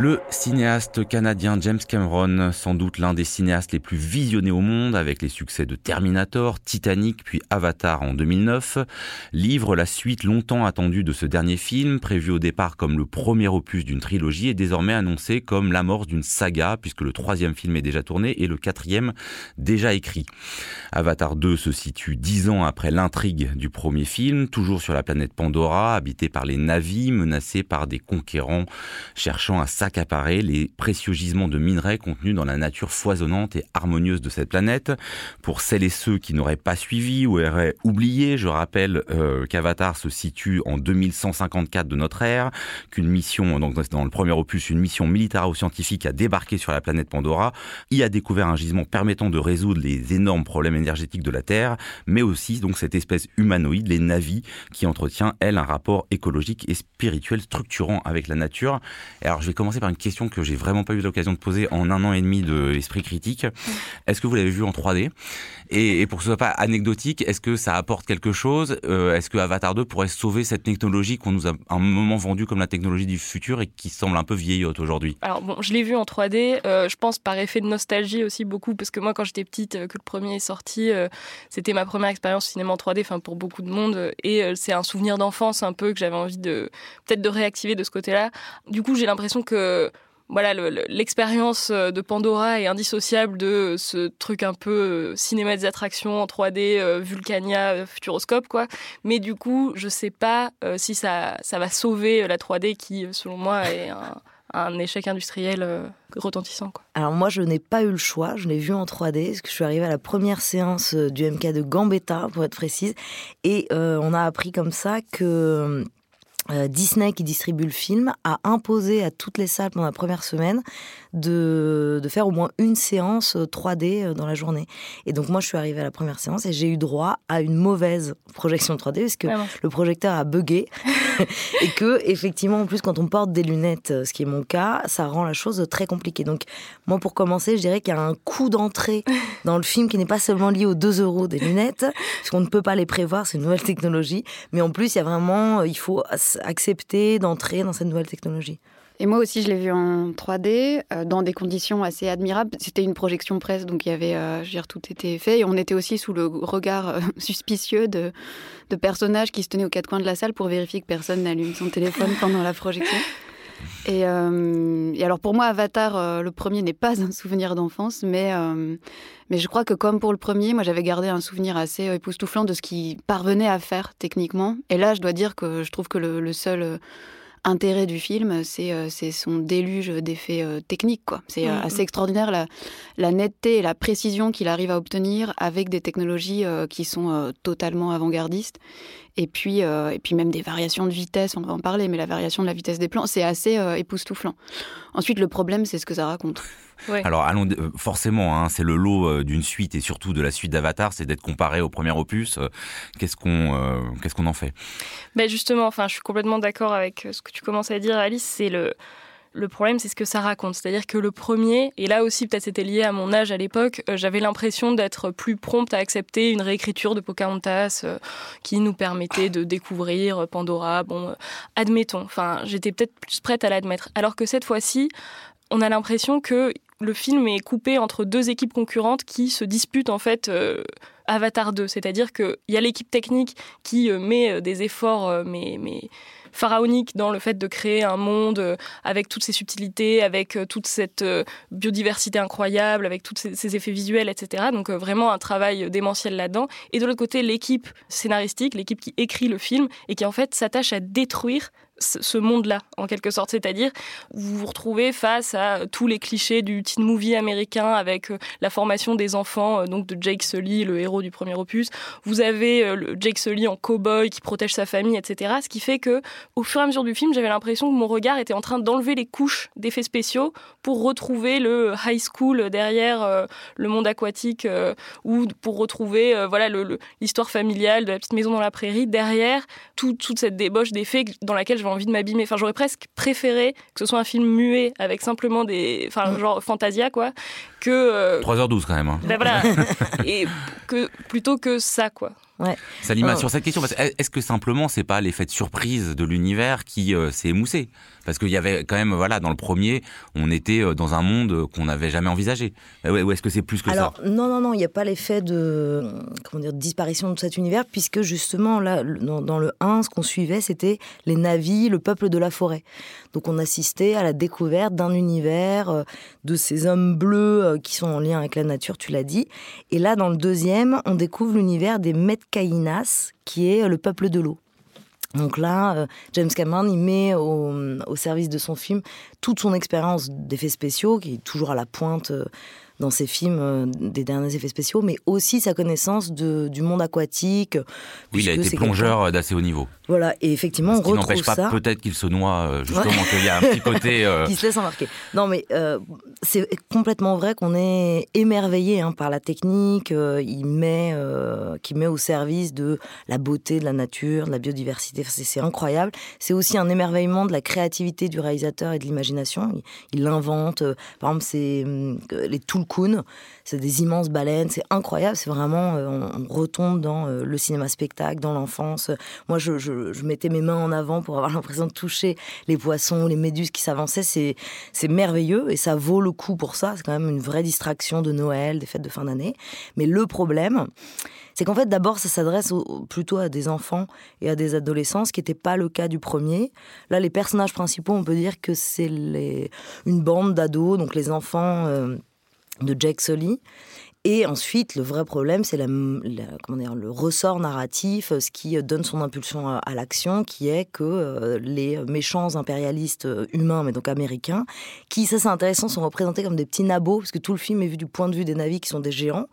Le cinéaste canadien James Cameron, sans doute l'un des cinéastes les plus visionnés au monde, avec les succès de Terminator, Titanic, puis Avatar en 2009, livre la suite longtemps attendue de ce dernier film, prévu au départ comme le premier opus d'une trilogie, et désormais annoncé comme l'amorce d'une saga, puisque le troisième film est déjà tourné et le quatrième déjà écrit. Avatar 2 se situe dix ans après l'intrigue du premier film, toujours sur la planète Pandora, habitée par les navis, menacée par des conquérants cherchant à accaparer les précieux gisements de minerais contenus dans la nature foisonnante et harmonieuse de cette planète. Pour celles et ceux qui n'auraient pas suivi ou auraient oublié, je rappelle euh, qu'Avatar se situe en 2154 de notre ère, qu'une mission, donc dans le premier opus, une mission militaro-scientifique a débarqué sur la planète Pandora, y a découvert un gisement permettant de résoudre les énormes problèmes énergétiques de la Terre, mais aussi donc cette espèce humanoïde, les navis, qui entretient, elle, un rapport écologique et spirituel structurant avec la nature. Et alors je vais commencer par une question que j'ai vraiment pas eu l'occasion de poser en un an et demi de Esprit Critique. Est-ce que vous l'avez vu en 3D et, pour que ce soit pas anecdotique, est-ce que ça apporte quelque chose? Euh, Est-ce que Avatar 2 pourrait sauver cette technologie qu'on nous a un moment vendue comme la technologie du futur et qui semble un peu vieillotte aujourd'hui? Alors bon, je l'ai vu en 3D. Euh, je pense par effet de nostalgie aussi beaucoup parce que moi, quand j'étais petite, euh, que le premier est sorti, c'était ma première expérience cinéma en 3D. Enfin, pour beaucoup de monde, et c'est un souvenir d'enfance un peu que j'avais envie de peut-être de réactiver de ce côté-là. Du coup, j'ai l'impression que voilà, l'expérience euh, de Pandora est indissociable de ce truc un peu euh, cinéma des attractions en 3D, euh, Vulcania, Futuroscope, quoi. Mais du coup, je sais pas si ça, ça va sauver la 3D qui, selon moi, est un, échec industriel retentissant. Quoi. Alors moi, je n'ai pas eu le choix, je l'ai vu en 3D, parce que je suis arrivée à la première séance du MK de Gambetta, pour être précise, et on a appris comme ça que euh, Disney, qui distribue le film, a imposé à toutes les salles pendant la première semaine de, de faire au moins une séance 3D euh, dans la journée. Et donc moi, je suis arrivée à la première séance et j'ai eu droit à une mauvaise projection 3D parce que le projecteur a bugué et que effectivement, en plus, quand on porte des lunettes, euh, ce qui est mon cas, ça rend la chose très compliquée. Donc moi, pour commencer, je dirais qu'il y a un coût d'entrée dans le film qui n'est pas seulement lié aux 2 euros des lunettes, parce qu'on ne peut pas les prévoir, c'est une nouvelle technologie, mais en plus, il y a vraiment, il faut accepter d'entrer dans cette nouvelle technologie. Et moi aussi, je l'ai vu en 3D, euh, dans des conditions assez admirables. C'était une projection presse, donc il y avait, euh, je tout était fait. Et on était aussi sous le regard euh, suspicieux de, personnages qui se tenaient aux quatre coins de la salle pour vérifier que personne n'allume son téléphone pendant la projection. Et, et, alors pour moi, Avatar, le premier n'est pas un souvenir d'enfance, mais, mais je crois que comme pour le premier, moi j'avais gardé un souvenir assez époustouflant de ce qu'il parvenait à faire techniquement. Et là, je dois dire que je trouve que le seul intérêt du film, c'est euh, son déluge d'effets euh, techniques. quoi. C'est euh, mm, assez mm. extraordinaire la, la, netteté et la précision qu'il arrive à obtenir avec des technologies qui sont totalement avant-gardistes. Et puis, et puis même des variations de vitesse, on va en parler, mais la variation de la vitesse des plans, c'est assez époustouflant. Ensuite, le problème, c'est ce que ça raconte. Alors, allons, euh, forcément, hein, c'est le lot euh, d'une suite et surtout de la suite d'Avatar, c'est d'être comparé au premier opus. Euh, qu'est-ce qu'on qu'est-ce qu'on en fait? Ben Justement, enfin, je suis complètement d'accord avec ce que tu commences à dire, Alice. C'est le. Le problème, c'est ce que ça raconte. C'est-à-dire que le premier, et là aussi peut-être c'était lié à mon âge à l'époque, j'avais l'impression d'être plus prompte à accepter une réécriture de Pocahontas qui nous permettait de découvrir Pandora. Bon, admettons. Enfin, j'étais peut-être plus prête à l'admettre. Alors que cette fois-ci, on a l'impression que le film est coupé entre deux équipes concurrentes qui se disputent en fait euh, Avatar 2. C'est-à-dire qu'il y a l'équipe technique qui euh, met euh, des efforts mais, mais pharaoniques dans le fait de créer un monde avec toutes ses subtilités, avec toute cette biodiversité incroyable, avec tous ces, effets visuels, etc. Donc vraiment un travail démentiel là-dedans. Et de l'autre côté, l'équipe scénaristique, l'équipe qui écrit le film et qui en fait s'attache à détruire ce monde-là, en quelque sorte. C'est-à-dire, vous vous retrouvez face à tous les clichés du teen movie américain avec euh, la formation des enfants, euh, donc de Jake Sully, le héros du premier opus. Vous avez euh, Jake Sully en cow-boy qui protège sa famille, etc. Ce qui fait que, au fur et à mesure du film, j'avais l'impression que mon regard était en train d'enlever les couches d'effets spéciaux pour retrouver le high school derrière le monde aquatique ou pour retrouver voilà l'histoire familiale de la petite maison dans la prairie derrière toute cette débauche d'effets dans laquelle je envie de m'abîmer. Enfin, j'aurais presque préféré que ce soit un film muet avec simplement des. Enfin, mm. genre Fantasia, quoi, que. 3h12 euh, quand même. Hein. Ben voilà. et que, plutôt que ça, quoi. Ouais. Salima, Oh. sur cette question, est-ce que simplement c'est pas l'effet de surprise de l'univers qui euh, s'est émoussé Parce qu'il y avait quand même, voilà, dans le premier, on était euh, dans un monde euh, qu'on n'avait jamais envisagé. Euh, Ou est-ce que c'est plus que Alors, ça? non, non, non, il n'y a pas l'effet de, comment dire, de disparition de cet univers, puisque justement, là, dans, dans le 1, ce qu'on suivait, c'était les navis, le peuple de la forêt. Donc, on assistait à la découverte d'un univers, euh, de ces hommes bleus euh, qui sont en lien avec la nature, tu l'as dit. Et là, dans le deuxième, on découvre l'univers des Metcaïnas, qui est euh, le peuple de l'eau. Donc là, euh, James Cameron, il met au, au service de son film toute son expérience d'effets spéciaux, qui est toujours à la pointe euh, dans ses films euh, des derniers effets spéciaux, mais aussi sa connaissance de, du monde aquatique. Oui, il a été plongeur euh, d'assez haut niveau. Voilà, et effectivement, Ce on qui retrouve n'empêche pas ça. peut-être qu'il se noie, euh, justement, qu'il y a un petit côté... euh, qui se laisse embarquer. Non, mais euh, c'est complètement vrai qu'on est émerveillé hein, par la technique il met, qui met au service de la beauté de la nature, de la biodiversité. Enfin, c'est- incroyable. C'est aussi un émerveillement de la créativité du réalisateur et de l'imagination. Il, il invente, par exemple, c'est hum, les C'est des immenses baleines. C'est incroyable. C'est vraiment, euh, on, retombe dans euh, le cinéma-spectacle, dans l'enfance. Moi, je, mettais mes mains en avant pour avoir l'impression de toucher les poissons, les méduses qui s'avançaient. C'est merveilleux et ça vaut le coup pour ça. C'est quand même une vraie distraction de Noël, des fêtes de fin d'année. Mais le problème, c'est qu'en fait, d'abord, ça s'adresse plutôt à des enfants et à des adolescents, ce qui n'était pas le cas du premier. Là, les personnages principaux, on peut dire que c'est une bande d'ados, donc les enfants euh, de Jack Sully. Et ensuite, le vrai problème, c'est comment dire, le ressort narratif, euh, ce qui donne son impulsion à, à l'action, qui est que euh, les méchants impérialistes euh, humains, mais donc américains, qui, ça c'est intéressant, sont représentés comme des petits nabots, parce que tout le film est vu du point de vue des navis qui sont des géants.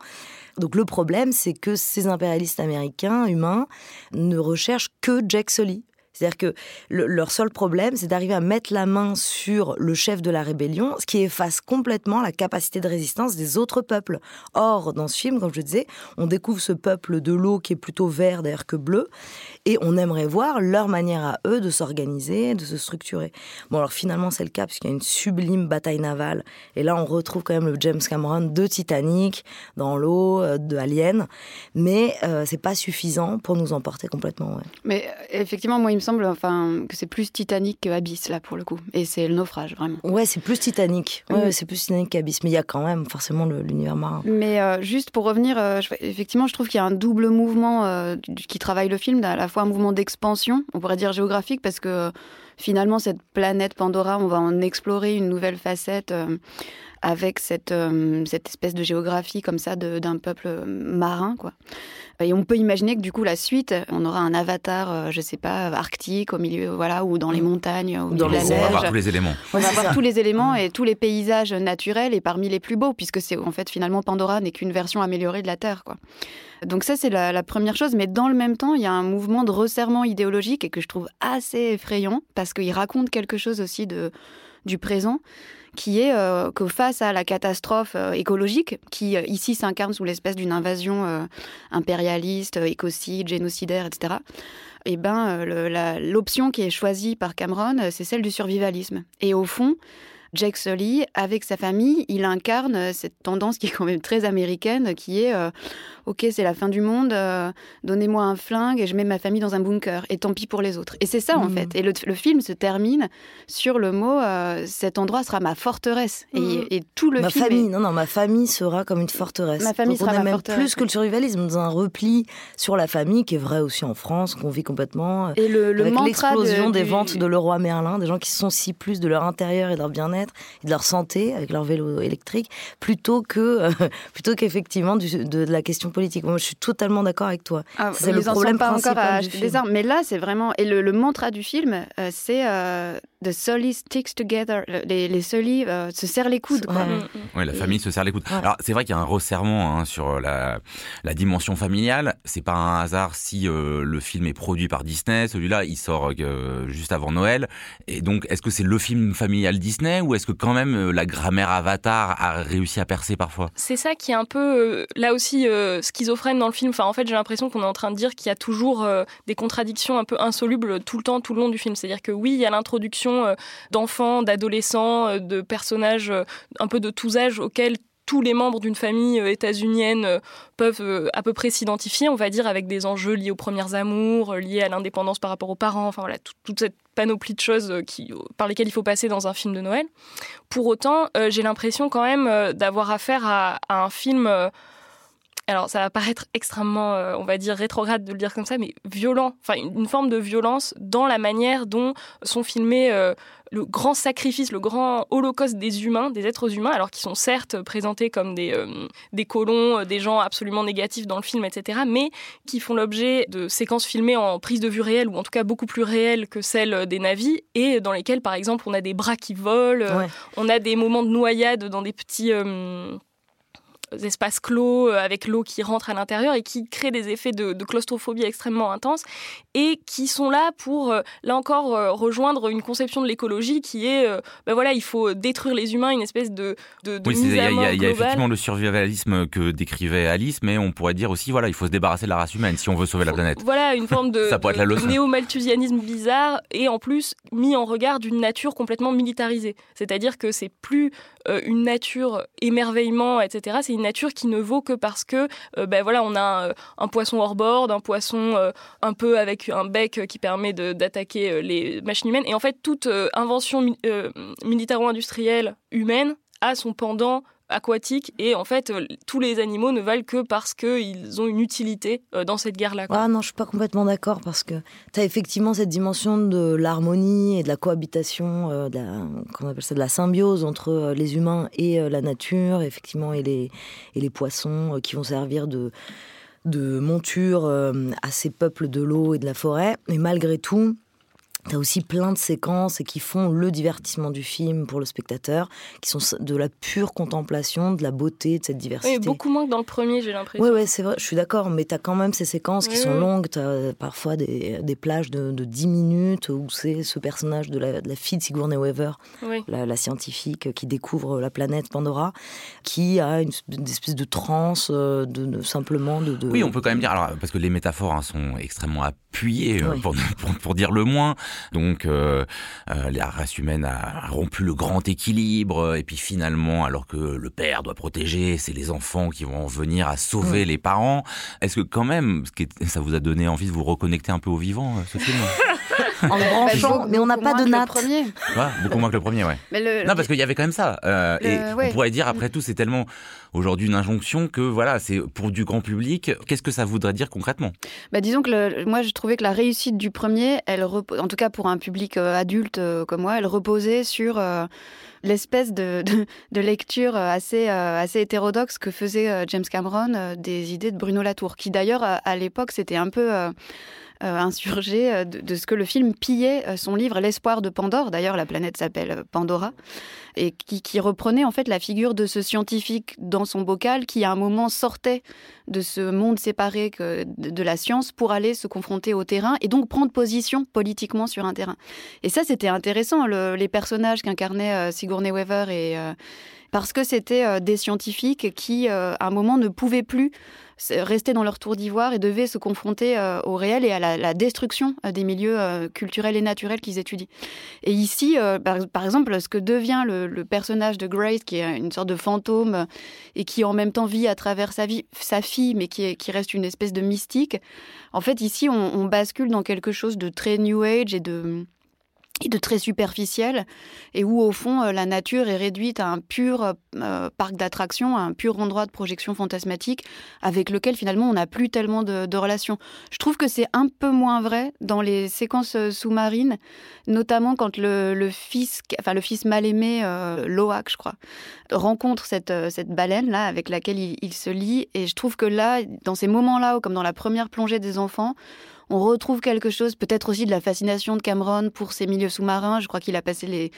Donc le problème, c'est que ces impérialistes américains, humains, ne recherchent que Jack Sully. C'est-à-dire que le- leur seul problème, c'est d'arriver à mettre la main sur le chef de la rébellion, ce qui efface complètement la capacité de résistance des autres peuples. Or, dans ce film, comme je disais, on découvre ce peuple de l'eau qui est plutôt vert d'ailleurs que bleu, et on aimerait voir leur manière à eux de s'organiser, de se structurer. Bon, alors finalement, c'est le cas, puisqu'il y a une sublime bataille navale, et là, on retrouve quand même le James Cameron de Titanic, dans l'eau, euh, de Alien, mais euh, c'est pas suffisant pour nous emporter complètement. Mais euh, effectivement, moi, il me semble enfin, que c'est plus Titanic que Abyss, là, pour le coup. Et c'est le naufrage, vraiment. Ouais, c'est plus Titanic. Ouais, Mm. ouais, c'est plus Titanic qu'Abyss. Mais il y a quand même forcément l'univers marin. Mais euh, juste pour revenir, euh, je- effectivement, je trouve qu'il y a un double mouvement euh, qui travaille le film, à la fois un mouvement d'expansion, on pourrait dire géographique, parce que finalement, cette planète Pandora, on va en explorer une nouvelle facette avec cette, euh, cette espèce de géographie comme ça de- d'un peuple marin, quoi. Et on peut imaginer que du coup, la suite, on aura un avatar, euh, je sais pas, arctique, au milieu, voilà, ou dans les montagnes, au milieu dans de la les on va neige. voir tous les éléments. On va c'est voir ça. tous les éléments et tous les paysages naturels et parmi les plus beaux, puisque c'est en fait finalement Pandora n'est qu'une version améliorée de la Terre. Quoi. Donc ça c'est la, la première chose, mais dans le même temps il y a un mouvement de resserrement idéologique et que je trouve assez effrayant parce qu'il raconte quelque chose aussi de, du présent qui est euh, que face à la catastrophe euh, écologique, qui euh, ici s'incarne sous l'espèce d'une invasion impérialiste, écocide, génocidaire, etc., eh ben, l'option qui est choisie par Cameron, c'est celle du survivalisme. Et au fond, Jack Sully, avec sa famille, il incarne cette tendance qui est quand même très américaine, qui est Ok, c'est la fin du monde, euh, donnez-moi un flingue et je mets ma famille dans un bunker, et tant pis pour les autres. Et c'est ça, en Mhm. fait. Et le, le film se termine sur le mot euh, Cet endroit sera ma forteresse. Et, Mhm. et tout le ma film. est- famille, non, non, ma famille sera comme une forteresse. Ma famille Donc, sera on est ma même forteresse. plus que le survivalisme, dans un repli sur la famille qui est vrai aussi en France, qu'on vit complètement. euh, Et le, le avec l'explosion de- des du- ventes de Leroy Merlin, des gens qui se soucient plus de leur intérieur et de leur bien-être et de leur santé avec leur vélo électrique, plutôt que euh, plutôt qu'effectivement de, de la question politique. Moi, je suis totalement d'accord avec toi. Ah, C'est le problème pas encore principal à acheter des armes. Mais là, c'est vraiment. Et le, le mantra du film, euh, c'est euh, The Sully sticks together. Le- Les, les Sully euh, se serrent les coudes. Quoi. Ouais. Mm, mm. Ouais, la Et- famille se serre les coudes. Ouais. Alors, c'est vrai qu'il y a un resserrement hein, sur la, la dimension familiale. C'est pas un hasard si euh, le film est produit par Disney. Celui-là, il sort euh, juste avant Noël. Et donc, est-ce que c'est le film familial Disney ou est-ce que quand même euh, la grammaire Avatar a réussi à percer parfois? C'est ça qui est un peu euh, là aussi euh, schizophrène dans le film. Enfin, en fait, j'ai l'impression qu'on est en train de dire qu'il y a toujours euh, des contradictions un peu insolubles tout le temps, tout le long du film. C'est-à-dire que oui, il y a l'introduction euh, d'enfants, d'adolescents, euh, de personnages euh, un peu de tous âges auxquels tous les membres d'une famille états-unienne peuvent à peu près s'identifier, on va dire, avec des enjeux liés aux premières amours, liés à l'indépendance par rapport aux parents, enfin voilà, toute cette panoplie de choses qui, par lesquelles il faut passer dans un film de Noël. Pour autant, j'ai l'impression quand même d'avoir affaire à, à un film alors ça va paraître extrêmement, euh, on va dire, rétrograde de le dire comme ça, mais violent, enfin une, forme de violence dans la manière dont sont filmés euh, le grand sacrifice, le grand holocauste des humains, des êtres humains, alors qu'ils sont certes présentés comme des, euh, des colons, des gens absolument négatifs dans le film, etc., mais qui font l'objet de séquences filmées en prise de vue réelle, ou en tout cas beaucoup plus réelles que celles des navis, et dans lesquelles, par exemple, on a des bras qui volent, on a des moments de noyade dans des petits espaces clos euh, avec l'eau qui rentre à l'intérieur et qui créent des effets de, claustrophobie extrêmement intenses et qui sont là pour, euh, là encore, euh, rejoindre une conception de l'écologie qui est, ben voilà, il faut détruire les humains, une espèce de, de, oui, il y, a, y a effectivement le survivalisme que décrivait Alice, mais on pourrait dire aussi, voilà, il faut se débarrasser de la race humaine si on veut sauver la planète. Voilà, une forme de, néo-malthusianisme bizarre et en plus mis en regard d'une nature complètement militarisée. C'est-à-dire que c'est plus une nature émerveillement, etc. C'est une nature qui ne vaut que parce que euh, ben voilà, on a un, poisson hors bord, un poisson euh, un peu avec un bec qui permet d'attaquer euh, les machines humaines. Et en fait, toute invention militaro-industrielle humaine a son pendant aquatique et en fait euh, tous les animaux ne valent que parce qu'ils ont une utilité euh, dans cette guerre-là. Ah non, je suis pas complètement d'accord parce que tu as effectivement cette dimension de l'harmonie et de la cohabitation, euh, de la, on appelle ça, de la symbiose entre les humains et la nature, effectivement, et les, et les poissons qui vont servir de de monture à ces peuples de l'eau et de la forêt. Mais malgré tout, T'as aussi plein de séquences qui font le divertissement du film pour le spectateur, qui sont de la pure contemplation, de la beauté, de cette diversité. Oui, beaucoup moins que dans le premier, j'ai l'impression. Oui, ouais, c'est vrai, je suis d'accord, mais t'as quand même ces séquences qui sont longues. T'as parfois des, des plages de, de, 10 minutes où c'est ce personnage de la, de la, fille de Sigourney Weaver, la, scientifique qui découvre la planète Pandora, qui a une, espèce de transe, euh, de, simplement de, Oui, on peut quand même dire, alors, parce que les métaphores hein, sont extrêmement appuyées, euh, pour, pour, pour dire le moins. Donc euh, euh, la race humaine a rompu le grand équilibre et puis finalement, alors que le père doit protéger, c'est les enfants qui vont venir à sauver les parents. Est-ce que quand même, ça vous a donné envie de vous reconnecter un peu au vivant, euh, ce film? en branchant, mais on n'a pas de natte. Ouais, beaucoup moins que le premier, ouais. non, parce qu'il y avait quand même ça. et on pourrait dire, après tout, c'est tellement aujourd'hui une injonction que voilà, c'est pour du grand public. Qu'est-ce que ça voudrait dire concrètement? Bah, Disons que moi, je trouvais que la réussite du premier, elle en tout cas pour un public euh, adulte euh, comme moi, elle reposait sur euh, l'espèce de, de, lecture assez, assez hétérodoxe que faisait James Cameron des idées de Bruno Latour, qui d'ailleurs à, l'époque c'était un peu insurgé de, de, ce que le film pillait son livre L'espoir de Pandore. D'ailleurs la planète s'appelle Pandora et qui, reprenait en fait la figure de ce scientifique dans son bocal qui à un moment sortait de ce monde séparé de, la science pour aller se confronter au terrain et donc prendre position politiquement sur un terrain. Et ça c'était intéressant, les personnages qu'incarnait euh, Sigourney Weaver et euh, parce que c'était euh, des scientifiques qui à un moment ne pouvaient plus rester dans leur tour d'ivoire et devaient se confronter euh, au réel et à la, destruction euh, des milieux euh, culturels et naturels qu'ils étudient. Et ici, par, exemple, ce que devient le, personnage de Grace, qui est une sorte de fantôme et qui en même temps vit à travers sa, vie, sa fille, mais qui reste une espèce de mystique, en fait, ici, on bascule dans quelque chose de très New Age et de et de très superficiel, et où au fond euh, la nature est réduite à un pur euh, parc d'attractions, un pur endroit de projection fantasmatique, avec lequel finalement on n'a plus tellement de, relations. Je trouve que c'est un peu moins vrai dans les séquences euh, sous-marines, notamment quand le, le, fils, enfin le fils mal aimé, euh, Loak, je crois, rencontre cette, cette baleine là avec laquelle il, il se lie, et je trouve que là, dans ces moments-là, comme dans la première plongée des enfants, on retrouve quelque chose, peut-être aussi de la fascination de Cameron pour ces milieux sous-marins. Je crois qu'il a passé les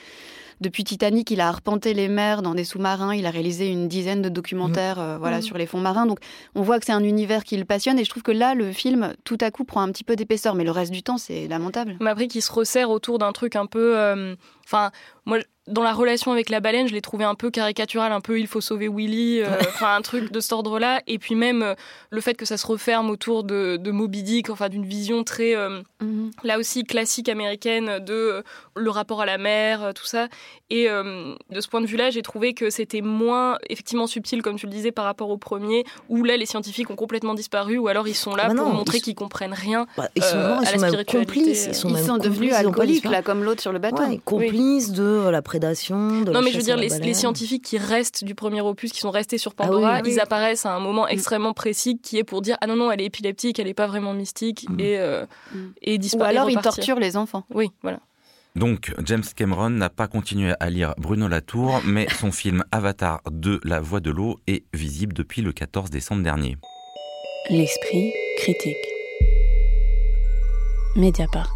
depuis Titanic, il a arpenté les mers dans des sous-marins. Il a réalisé une dizaine de documentaires, euh, voilà, mmh. sur les fonds marins. Donc, on voit que c'est un univers qui le passionne. Et je trouve que là, le film, tout à coup, prend un petit peu d'épaisseur. Mais le reste du temps, c'est lamentable. Mais après, qu'il se resserre autour d'un truc un peu, euh, enfin, moi, dans la relation avec la baleine, je l'ai trouvé un peu caricatural, un peu il faut sauver Willy, euh, enfin un truc de cet ordre-là. Et puis même euh, le fait que ça se referme autour de, de Moby Dick, enfin d'une vision très, euh, mhm. là aussi classique américaine de le rapport à la mer, tout ça. Et euh, de ce point de vue-là, j'ai trouvé que c'était moins effectivement subtil, comme tu le disais, par rapport au premier, où là, les scientifiques ont complètement disparu, ou alors ils sont là Ah bah pour non, montrer ils- qu'ils comprennent rien. Bah, ils sont, euh, ils à sont la même spiritualité, complices. Ils sont Ils même sont devenus alcooliques, là, comme l'autre sur le bateau. Ouais, complices de la prédation, de Non, mais je veux dire, les, scientifiques qui restent du premier opus, qui sont restés sur Ah oui, Pandora, oui. ils apparaissent à un moment Mm. extrêmement précis qui est pour dire Ah non, non, elle est épileptique, elle n'est pas vraiment mystique, Mm. et, euh, Mm. et Ou disparaît. alors ils torturent les enfants. Oui, voilà. Donc, James Cameron n'a pas continué à lire Bruno Latour, mais son film Avatar 2, La Voix de l'eau est visible depuis le 14 décembre dernier. L'esprit critique. Mediapart.